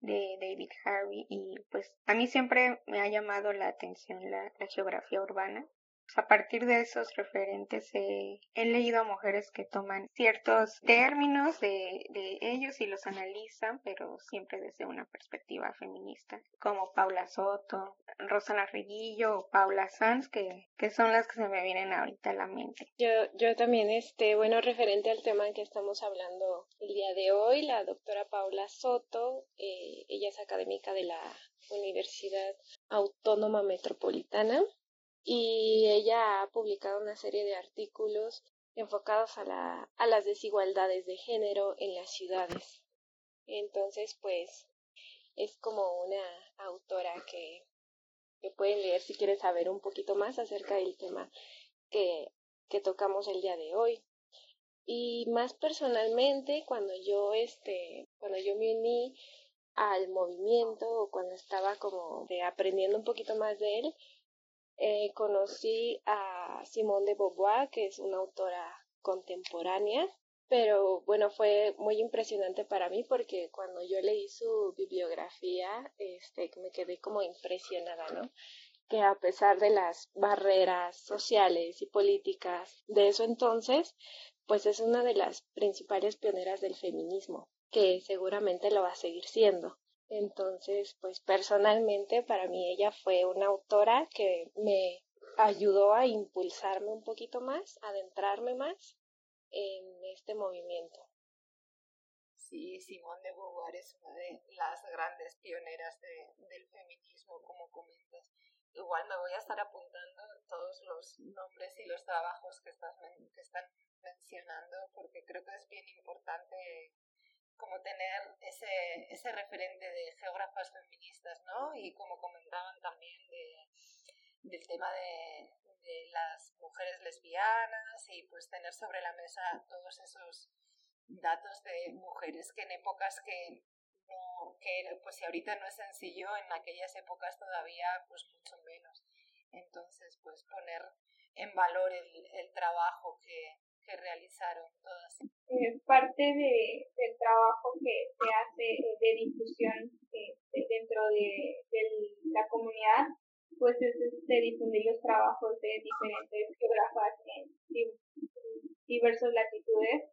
D: de David Harvey y pues a mí siempre me ha llamado la atención la, la geografía urbana a partir de esos referentes he leído a mujeres que toman ciertos términos de, de, ellos y los analizan, pero siempre desde una perspectiva feminista, como Paula Soto, Rosana Reguillo o Paula Sanz, que, que son las que se me vienen ahorita a la mente.
C: Yo, yo también, este, bueno, referente al tema que estamos hablando el día de hoy, la doctora Paula Soto, eh, ella es académica de la Universidad Autónoma Metropolitana y ella ha publicado una serie de artículos enfocados a, la, a las desigualdades de género en las ciudades. Entonces, pues, es como una autora que, que pueden leer si quieren saber un poquito más acerca del tema que, que tocamos el día de hoy. Y más personalmente, cuando yo, este, cuando yo me uní al movimiento o cuando estaba como de aprendiendo un poquito más de él, eh, conocí a Simone de Beauvoir, que es una autora contemporánea, pero bueno, fue muy impresionante para mí porque cuando yo leí su bibliografía, este, me quedé como impresionada, ¿no? Que a pesar de las barreras sociales y políticas de eso entonces, pues es una de las principales pioneras del feminismo, que seguramente lo va a seguir siendo. Entonces, pues personalmente para mí ella fue una autora que me ayudó a impulsarme un poquito más, adentrarme más en este movimiento.
A: Sí, Simone de Beauvoir es una de las grandes pioneras del feminismo, como comentas. Igual me voy a estar apuntando todos los nombres y los trabajos que, estás, que están mencionando, porque creo que es bien importante como tener ese, ese referente de geógrafas feministas, ¿no? Y como comentaban también de, del tema de, de las mujeres lesbianas y pues tener sobre la mesa todos esos datos de mujeres que en épocas que no, que pues si ahorita no es sencillo, en aquellas épocas todavía pues mucho menos. Entonces pues poner en valor el, el trabajo que, que realizaron todas.
B: Eh, parte de, del trabajo que se hace eh, de difusión eh, dentro de, de, la comunidad, pues es este, difundir los trabajos de diferentes geógrafas en diversas latitudes.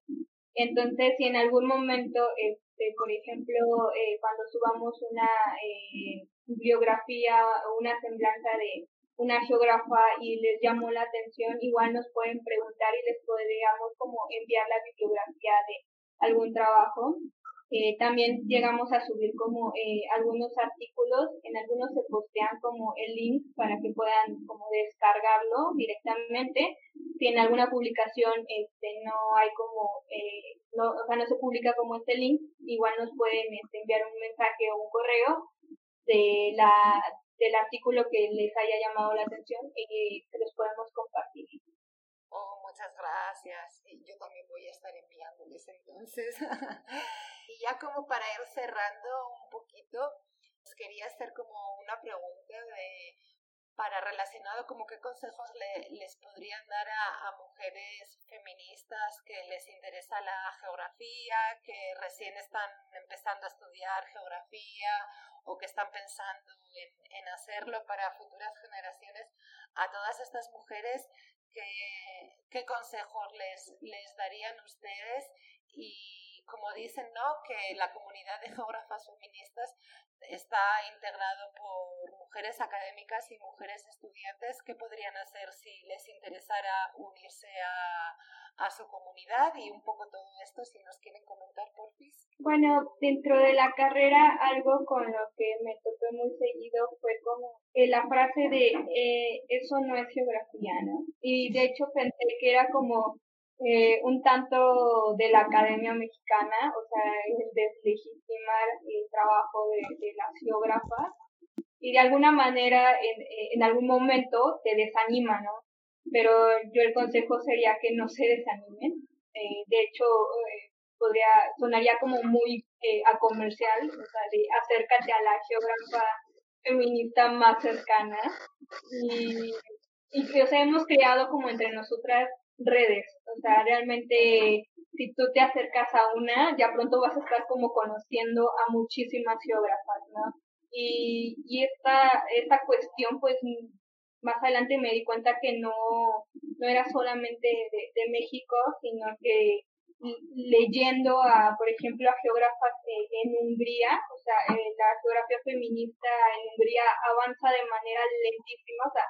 B: Entonces, si en algún momento, este, por ejemplo, cuando subamos una biografía o una semblanza de una geógrafa y les llamó la atención, igual nos pueden preguntar y les podríamos como enviar la bibliografía de algún trabajo. Eh, también llegamos a subir como eh, algunos artículos, en algunos se postean como el link para que puedan como descargarlo directamente. Si en alguna publicación este no hay como, eh, no, o sea, no se publica como este link, igual nos pueden este, enviar un mensaje o un correo de la del artículo que les haya llamado la atención y se los podemos compartir.
A: Oh, muchas gracias. Yo también voy a estar enviándoles entonces. y ya como para ir cerrando un poquito, quería hacer como una pregunta de para relacionado como qué consejos le, les podrían dar a, a, mujeres feministas que les interesa la geografía, que recién están empezando a estudiar geografía o que están pensando en, en hacerlo para futuras generaciones, a todas estas mujeres, ¿qué, qué consejos les, les darían ustedes? Y como dicen, ¿no? Que la comunidad de geógrafas feministas está integrado por mujeres académicas y mujeres estudiantes. ¿Qué podrían hacer si les interesara unirse a, a su comunidad y un poco todo esto, si nos quieren comentar, por fin.
B: Bueno, dentro de la carrera, algo con lo que me topé muy seguido fue como eh, la frase de eh, eso no es geografía, ¿no? Y de hecho pensé que era como eh, un tanto de la Academia Mexicana, o sea, el deslegitimar el trabajo de, de las geógrafas y de alguna manera en, en algún momento te desanima, ¿no? pero yo el consejo sería que no se desanimen. Eh, de hecho, eh, podría, sonaría como muy eh, a comercial, o sea, de acércate a la geógrafa feminista más cercana. Y, y o sea, hemos creado como entre nosotras redes, o sea, realmente si tú te acercas a una, ya pronto vas a estar como conociendo a muchísimas geógrafas, ¿no? Y, y esta, esta cuestión pues más adelante me di cuenta que no, no era solamente de, México, sino que leyendo a, por ejemplo, a geógrafas en Hungría, o sea, eh, la geografía feminista en Hungría avanza de manera lentísima, o sea,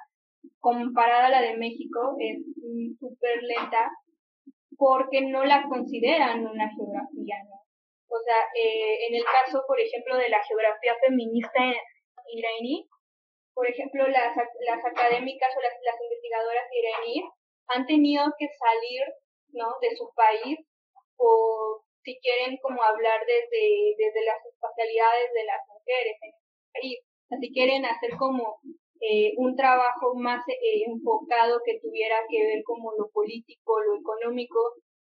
B: comparada a la de México, es súper lenta, porque no la consideran una geografía, ¿no? O sea, eh, en el caso, por ejemplo, de la geografía feminista iraní, por ejemplo, las, las académicas o las, las investigadoras iraníes han tenido que salir ¿no? de su país o si quieren como hablar desde, desde las espacialidades de las mujeres en el país. si quieren hacer como eh, un trabajo más eh, enfocado que tuviera que ver como lo político, lo económico,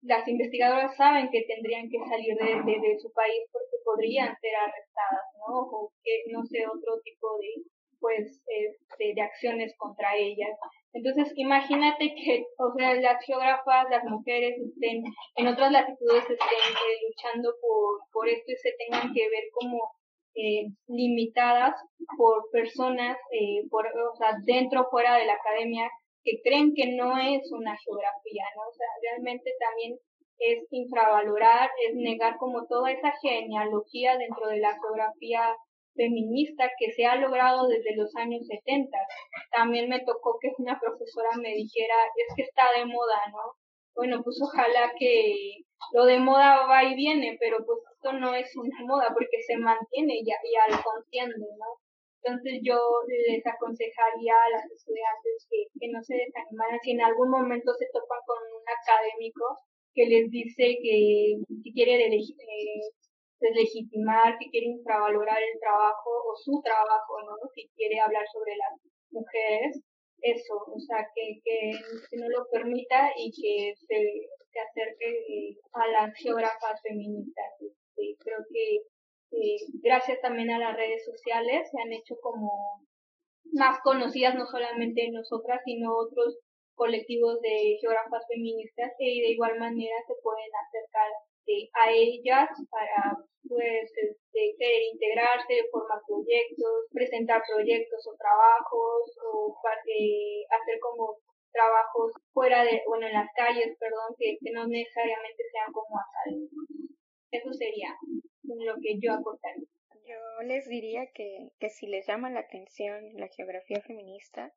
B: las investigadoras saben que tendrían que salir de, su país porque podrían ser arrestadas, ¿no? O que, no sé, otro tipo de, pues, este, de acciones contra ellas. Entonces, imagínate que, o sea, las geógrafas, las mujeres estén en otras latitudes estén eh, luchando por, por esto y se tengan que ver como eh, limitadas por personas, eh, por, o sea, dentro o fuera de la academia, que creen que no es una geografía, ¿no? O sea, realmente también es infravalorar, es negar como toda esa genealogía dentro de la geografía feminista que se ha logrado desde los años 70. También me tocó que una profesora me dijera, es que está de moda, ¿no? Bueno, pues ojalá que lo de moda va y viene, pero pues esto no es una moda porque se mantiene ya, ya al contiendo, ¿no? Entonces yo les aconsejaría a las estudiantes que, que no se desanimaran si en algún momento se topan con un académico que les dice que, que quiere eh, deslegitimar, que quiere infravalorar el trabajo o su trabajo, ¿no? Si quiere hablar sobre las mujeres, eso, o sea, que, que, no lo permita y que se, se acerque eh, a las geógrafas feministas. Este, creo que eh, gracias también a las redes sociales se han hecho como más conocidas no solamente nosotras, sino otros colectivos de geógrafas feministas y de igual manera se pueden acercar a ellas para pues este, integrarse, formar proyectos, presentar proyectos o trabajos o eh, hacer como trabajos fuera de, bueno, en las calles, perdón, que, que no necesariamente sean como académicos. Eso sería lo que yo aportaría.
D: Yo les diría que, que si les llama la atención la geografía feminista,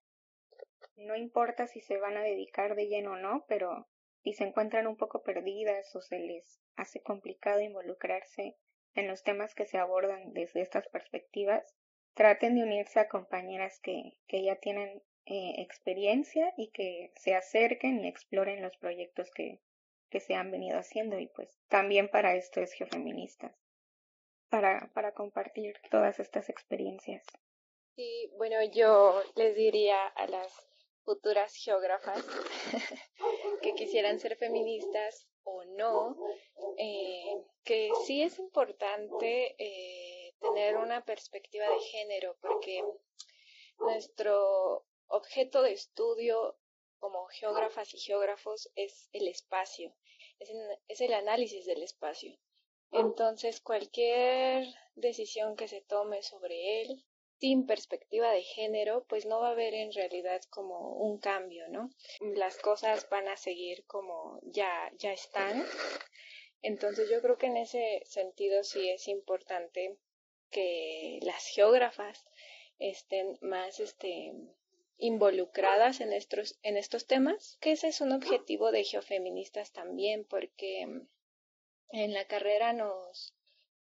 D: no importa si se van a dedicar de lleno o no, pero si se encuentran un poco perdidas o se les hace complicado involucrarse en los temas que se abordan desde estas perspectivas, traten de unirse a compañeras que, que ya tienen eh, experiencia y que se acerquen y exploren los proyectos que, que se han venido haciendo y pues también para esto es Geofeministas, para, para compartir todas estas experiencias.
C: Y bueno, yo les diría a las futuras geógrafas que quisieran ser feministas o no, eh, que sí es importante eh, tener una perspectiva de género, porque nuestro objeto de estudio como geógrafas y geógrafos es el espacio, es, es el análisis del espacio. Entonces, cualquier decisión que se tome sobre él sin perspectiva de género, pues no va a haber en realidad como un cambio, ¿no? Las cosas van a seguir como ya, ya están. Entonces yo creo que en ese sentido sí es importante que las geógrafas estén más este, involucradas en estos, en estos temas, que ese es un objetivo de geofeministas también, porque en la carrera nos,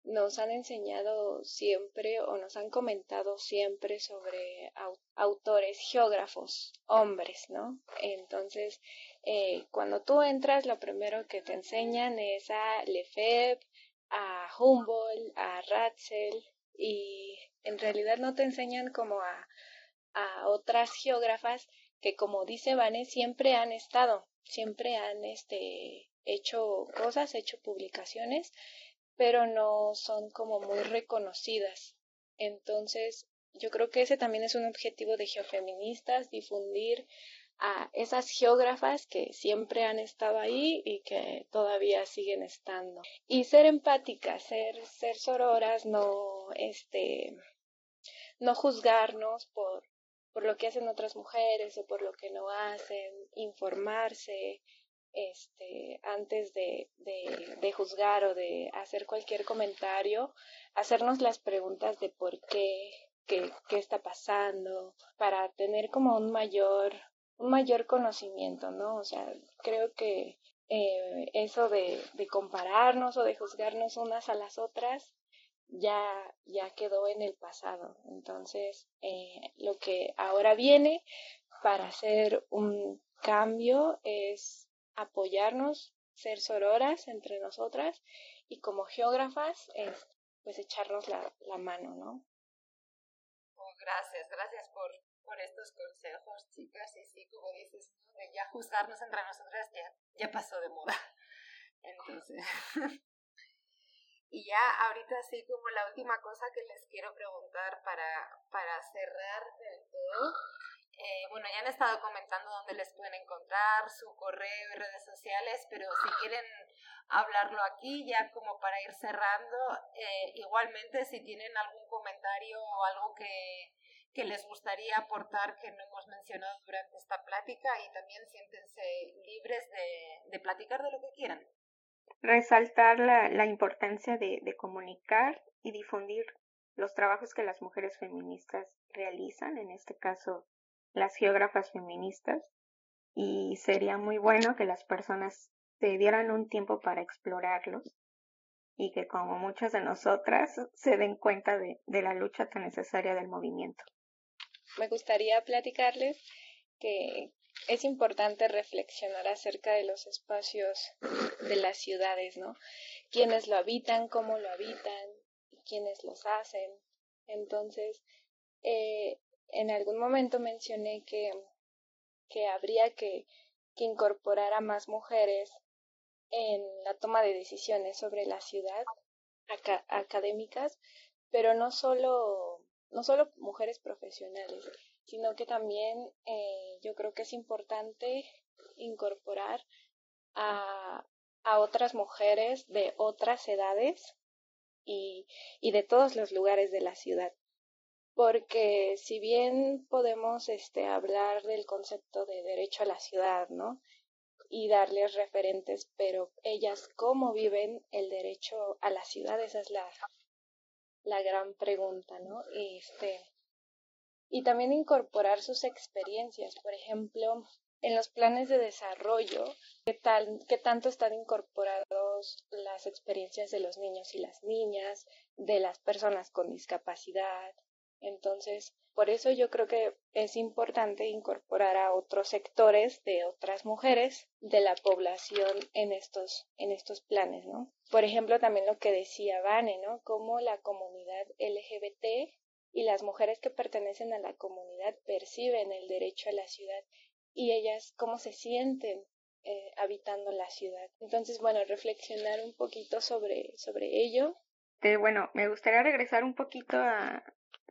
C: nos han enseñado siempre o nos han comentado siempre sobre autores, geógrafos, hombres, ¿no? Entonces, eh, cuando tú entras, lo primero que te enseñan es a Lefebvre, a Humboldt, a Ratzel, y en realidad no te enseñan como a, a otras geógrafas que, como dice Vane, siempre han estado, siempre han este, hecho cosas, hecho publicaciones pero no son como muy reconocidas. Entonces, yo creo que ese también es un objetivo de geofeministas, difundir a esas geógrafas que siempre han estado ahí y que todavía siguen estando. Y ser empáticas, ser, ser sororas, no, este, no juzgarnos por, por lo que hacen otras mujeres o por lo que no hacen, informarse, este, antes de, de, juzgar o de hacer cualquier comentario, hacernos las preguntas de por qué, qué, qué está pasando, para tener como un mayor, un mayor conocimiento, ¿no? O sea, creo que eh, eso de, de compararnos o de juzgarnos unas a las otras ya, ya quedó en el pasado. Entonces, eh, lo que ahora viene para hacer un cambio es apoyarnos, ser sororas entre nosotras y como geógrafas, es, pues echarnos la, la mano, ¿no?
A: Oh, gracias, gracias por, por estos consejos, chicas. Y sí, como dices, de ya juzgarnos entre nosotras ya, ya pasó de moda. Entonces. y ya ahorita sí como la última cosa que les quiero preguntar para, para cerrar del todo eh, bueno, ya han estado comentando dónde les pueden encontrar, su correo y redes sociales, pero si quieren hablarlo aquí, ya como para ir cerrando, eh, igualmente si tienen algún comentario o algo que, que les gustaría aportar que no hemos mencionado durante esta plática y también siéntense libres de, de platicar de lo que quieran.
D: Resaltar la, la importancia de, de comunicar y difundir los trabajos que las mujeres feministas realizan, en este caso las geógrafas feministas y sería muy bueno que las personas se dieran un tiempo para explorarlos y que como muchas de nosotras se den cuenta de, de la lucha tan necesaria del movimiento.
C: Me gustaría platicarles que es importante reflexionar acerca de los espacios de las ciudades, ¿no? Quiénes lo habitan, cómo lo habitan, quiénes los hacen. Entonces, eh, en algún momento mencioné que, que habría que, que incorporar a más mujeres en la toma de decisiones sobre la ciudad académicas, pero no solo, no solo mujeres profesionales, sino que también eh, yo creo que es importante incorporar a, a otras mujeres de otras edades y, y de todos los lugares de la ciudad porque si bien podemos este, hablar del concepto de derecho a la ciudad, ¿no? Y darles referentes, pero ellas cómo viven el derecho a la ciudad, esa es la, la gran pregunta, ¿no? Este, y también incorporar sus experiencias, por ejemplo, en los planes de desarrollo, ¿qué, tal, qué tanto están incorporados las experiencias de los niños y las niñas, de las personas con discapacidad, entonces, por eso yo creo que es importante incorporar a otros sectores de otras mujeres de la población en estos, en estos planes, ¿no? Por ejemplo, también lo que decía Vane, ¿no? Cómo la comunidad LGBT y las mujeres que pertenecen a la comunidad perciben el derecho a la ciudad y ellas cómo se sienten eh, habitando la ciudad. Entonces, bueno, reflexionar un poquito sobre, sobre ello.
D: bueno, me gustaría regresar un poquito a,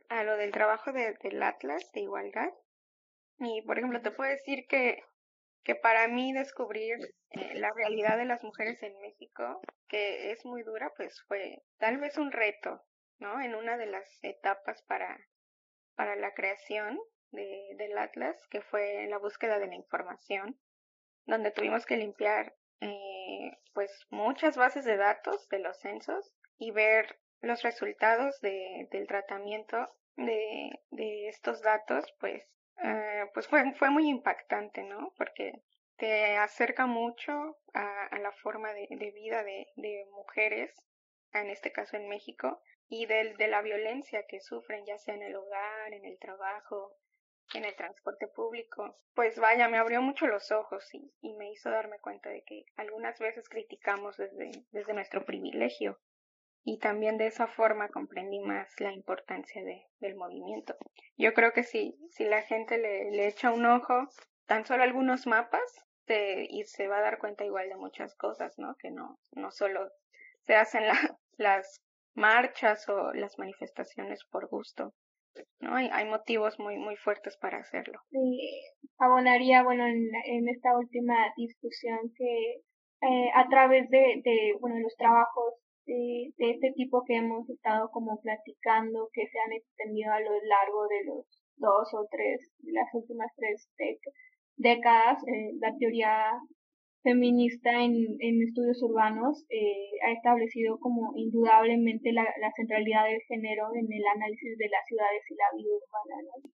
D: a lo del trabajo de, del Atlas de igualdad. Y, por ejemplo, te puedo decir que, que para mí descubrir eh, la realidad de las mujeres en México, que es muy dura, pues fue tal vez un reto, ¿no? En una de las etapas para, para la creación de, del Atlas, que fue la búsqueda de la información, donde tuvimos que limpiar eh, pues muchas bases de datos de los censos y ver los resultados de, del tratamiento de, de estos datos, pues, eh, pues fue, fue muy impactante, ¿no? Porque te acerca mucho a, la forma de, de vida de, de, mujeres, en este caso en México, y del, de la violencia que sufren, ya sea en el hogar, en el trabajo, en el transporte público. Pues vaya, me abrió mucho los ojos y, y me hizo darme cuenta de que algunas veces criticamos desde, desde nuestro privilegio y también de esa forma comprendí más la importancia de, del movimiento. Yo creo que si, si la gente le, le echa un ojo, tan solo algunos mapas, se, y se va a dar cuenta igual de muchas cosas, ¿no? Que no, no solo se hacen la, las marchas o las manifestaciones por gusto, ¿no? Hay, hay motivos muy, muy fuertes para hacerlo.
B: Sí, abonaría, bueno, en, en esta última discusión que eh, a través de, de, bueno, los trabajos de, de este tipo que hemos estado como platicando, que se han extendido a lo largo de los dos o tres, las últimas tres décadas, eh, la teoría feminista en, en estudios urbanos eh, ha establecido como indudablemente la, la, centralidad del género en el análisis de las ciudades y la vida urbana,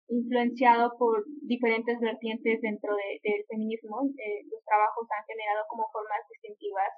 B: influenciado por diferentes vertientes dentro de, del feminismo. Eh, los trabajos han generado como formas distintivas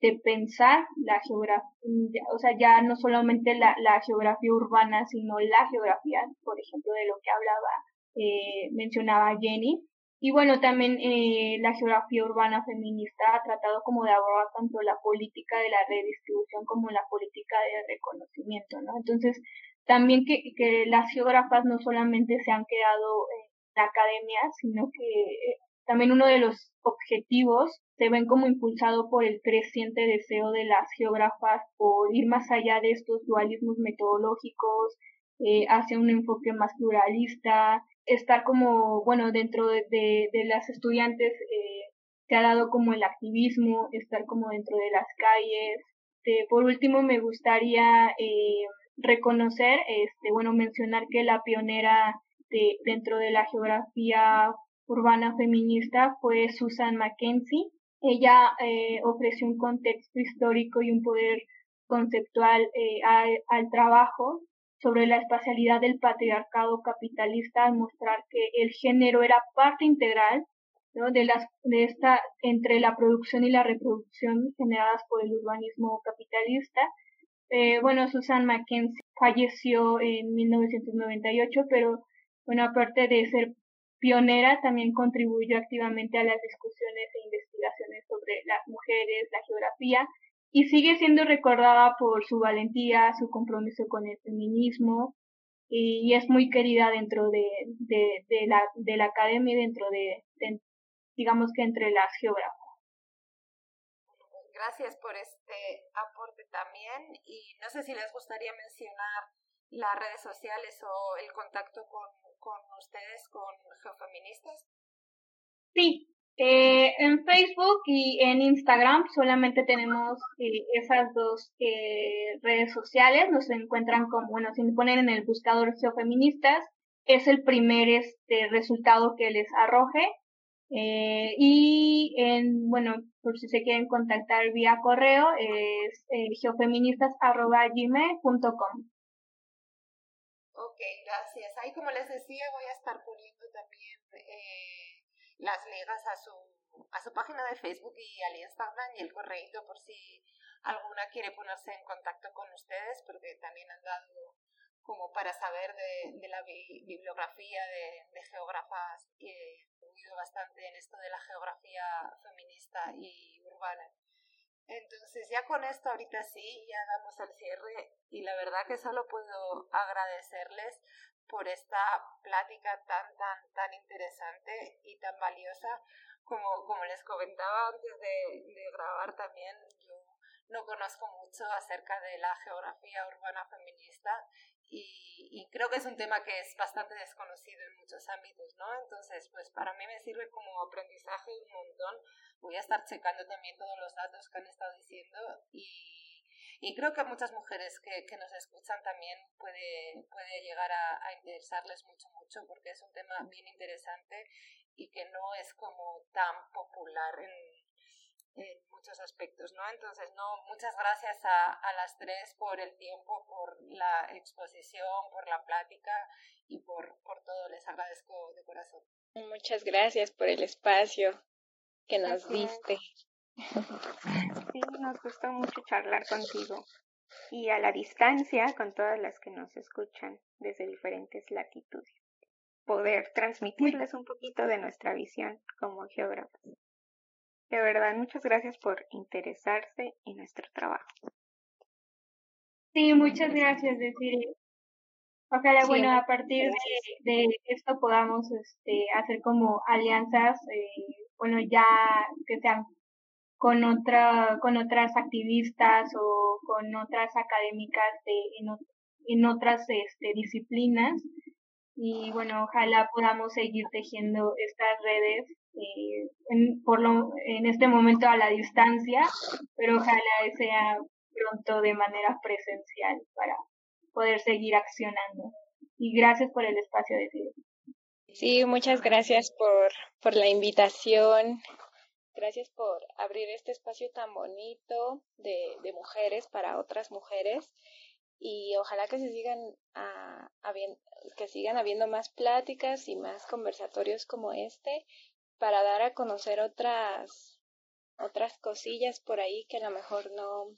B: de pensar la geografía, o sea, ya no solamente la, la, geografía urbana, sino la geografía, por ejemplo, de lo que hablaba, eh, mencionaba Jenny. Y bueno, también eh, la geografía urbana feminista ha tratado como de abordar tanto la política de la redistribución como la política de reconocimiento, ¿no? Entonces, también que, que las geógrafas no solamente se han quedado en la academia, sino que eh, también uno de los objetivos se ven como impulsado por el creciente deseo de las geógrafas por ir más allá de estos dualismos metodológicos, eh, hacia un enfoque más pluralista, estar como, bueno, dentro de, de, las estudiantes eh, se ha dado como el activismo, estar como dentro de las calles. Eh, por último, me gustaría eh, reconocer, este, bueno, mencionar que la pionera de, dentro de la geografía urbana feminista fue Susan Mackenzie. Ella eh, ofreció un contexto histórico y un poder conceptual eh, al, trabajo sobre la espacialidad del patriarcado capitalista al mostrar que el género era parte integral de, las, de esta entre la producción y la reproducción generadas por el urbanismo capitalista. Eh, bueno, Susan Mackenzie falleció en 1998, pero bueno, aparte de ser pionera, también contribuyó activamente a las discusiones e investigaciones sobre las mujeres, la geografía, y sigue siendo recordada por su valentía, su compromiso con el feminismo, y, es muy querida dentro de, de, de, la, de la academia y dentro de, digamos que entre las geógrafas.
A: Gracias por este aporte también y no sé si les gustaría mencionar las redes sociales o el contacto con, con ustedes, con geofeministas?
B: Sí, eh, en Facebook y en Instagram solamente tenemos eh, esas dos eh, redes sociales. Nos encuentran como, bueno, si ponen en el buscador geofeministas, es el primer este resultado que les arroje. Eh, y en, bueno, por si se quieren contactar vía correo, es geofeministas.gmail.com.
A: Gracias. Ahí, como les decía, voy a estar poniendo también eh, las ligas a su, a su página de Facebook y al Instagram y el correo por si alguna quiere ponerse en contacto con ustedes, porque también han dado como para saber de, la bibliografía de, geógrafas y he oído bastante en esto de la geografía feminista y urbana. Entonces ya con esto ahorita sí, ya damos el cierre y la verdad que solo puedo agradecerles por esta plática tan, tan, tan interesante y tan valiosa como, como les comentaba antes de, de grabar también. Yo no conozco mucho acerca de la geografía urbana feminista y, y, creo que es un tema que es bastante desconocido en muchos ámbitos, ¿no? Entonces, pues para mí me sirve como aprendizaje un montón. Voy a estar checando también todos los datos que han estado diciendo y, y creo que a muchas mujeres que, que nos escuchan también puede, puede llegar a, a interesarles mucho, mucho, porque es un tema bien interesante y que no es como tan popular en, en muchos aspectos, ¿no? Entonces, no, muchas gracias a, a, las tres por el tiempo, por la exposición, por la plática y por, por todo. Les agradezco de corazón.
C: Muchas gracias por el espacio que nos diste.
D: Sí, nos gustó mucho charlar contigo y a la distancia con todas las que nos escuchan desde diferentes latitudes. Poder transmitirles un poquito de nuestra visión como geógrafos. De verdad, muchas gracias por interesarse en nuestro trabajo.
B: Sí, muchas gracias, decir. Ojalá, bueno, a partir de, de, esto podamos este, hacer como alianzas, eh, bueno, ya que sean con otra, con otras activistas o con otras académicas de, en, en otras este, disciplinas. Y bueno, ojalá podamos seguir tejiendo estas redes eh, en, por lo, en este momento a la distancia, pero ojalá sea pronto de manera presencial para poder seguir accionando. Y gracias por el espacio de
C: Sí, muchas gracias por, por la invitación. Gracias por abrir este espacio tan bonito de, de mujeres para otras mujeres y ojalá que se sigan a, a bien, que sigan habiendo más pláticas y más conversatorios como este para dar a conocer otras otras cosillas por ahí que a lo mejor no,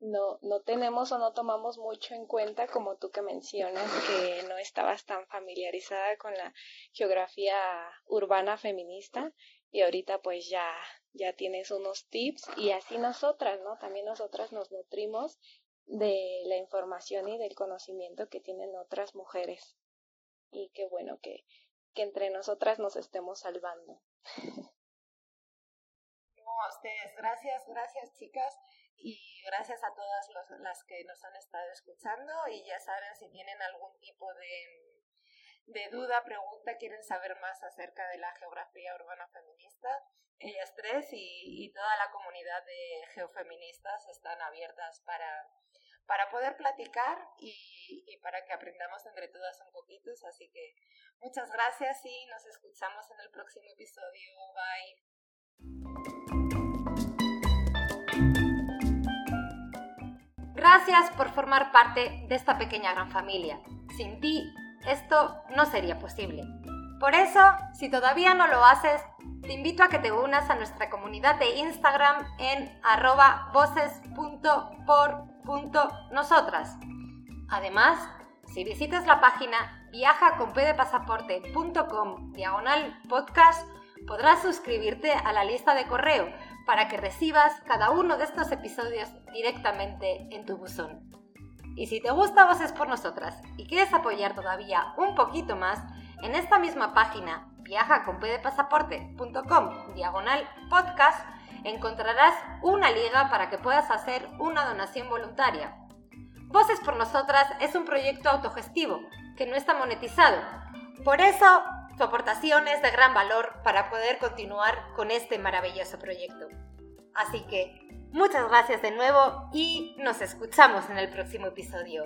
C: no, no tenemos o no tomamos mucho en cuenta, como tú que mencionas, que no estabas tan familiarizada con la geografía urbana feminista y ahorita pues ya, ya tienes unos tips y así nosotras, ¿no? También nosotras nos nutrimos de la información y del conocimiento que tienen otras mujeres. Y qué bueno que, que entre nosotras nos estemos salvando.
A: No, a ustedes, gracias, gracias chicas. Y gracias a todas las que nos han estado escuchando. Y ya saben si tienen algún tipo de, de duda, pregunta, quieren saber más acerca de la geografía urbana feminista, ellas tres y, y toda la comunidad de geofeministas están abiertas para, para poder platicar y, para que aprendamos entre todas un poquito. Así que muchas gracias y nos escuchamos en el próximo episodio. Bye. Gracias por formar parte de esta pequeña gran familia. Sin ti, esto no sería posible. Por eso, si todavía no lo haces, te invito a que te unas a nuestra comunidad de Instagram en arroba voces.por.nosotras. Además, si visitas la página viajaconpedepasaporte.com diagonal podcast, podrás suscribirte a la lista de correo para que recibas cada uno de estos episodios directamente en tu buzón. Y si te gusta Voces por Nosotras y quieres apoyar todavía un poquito más, en esta misma página, viajaconpedepasaporte.com diagonal podcast, encontrarás una liga para que puedas hacer una donación voluntaria. Voces por Nosotras es un proyecto autogestivo que no está monetizado. Por eso, tu aportación es de gran valor para poder continuar con este maravilloso proyecto. Así que Muchas gracias de nuevo y nos escuchamos en el próximo episodio.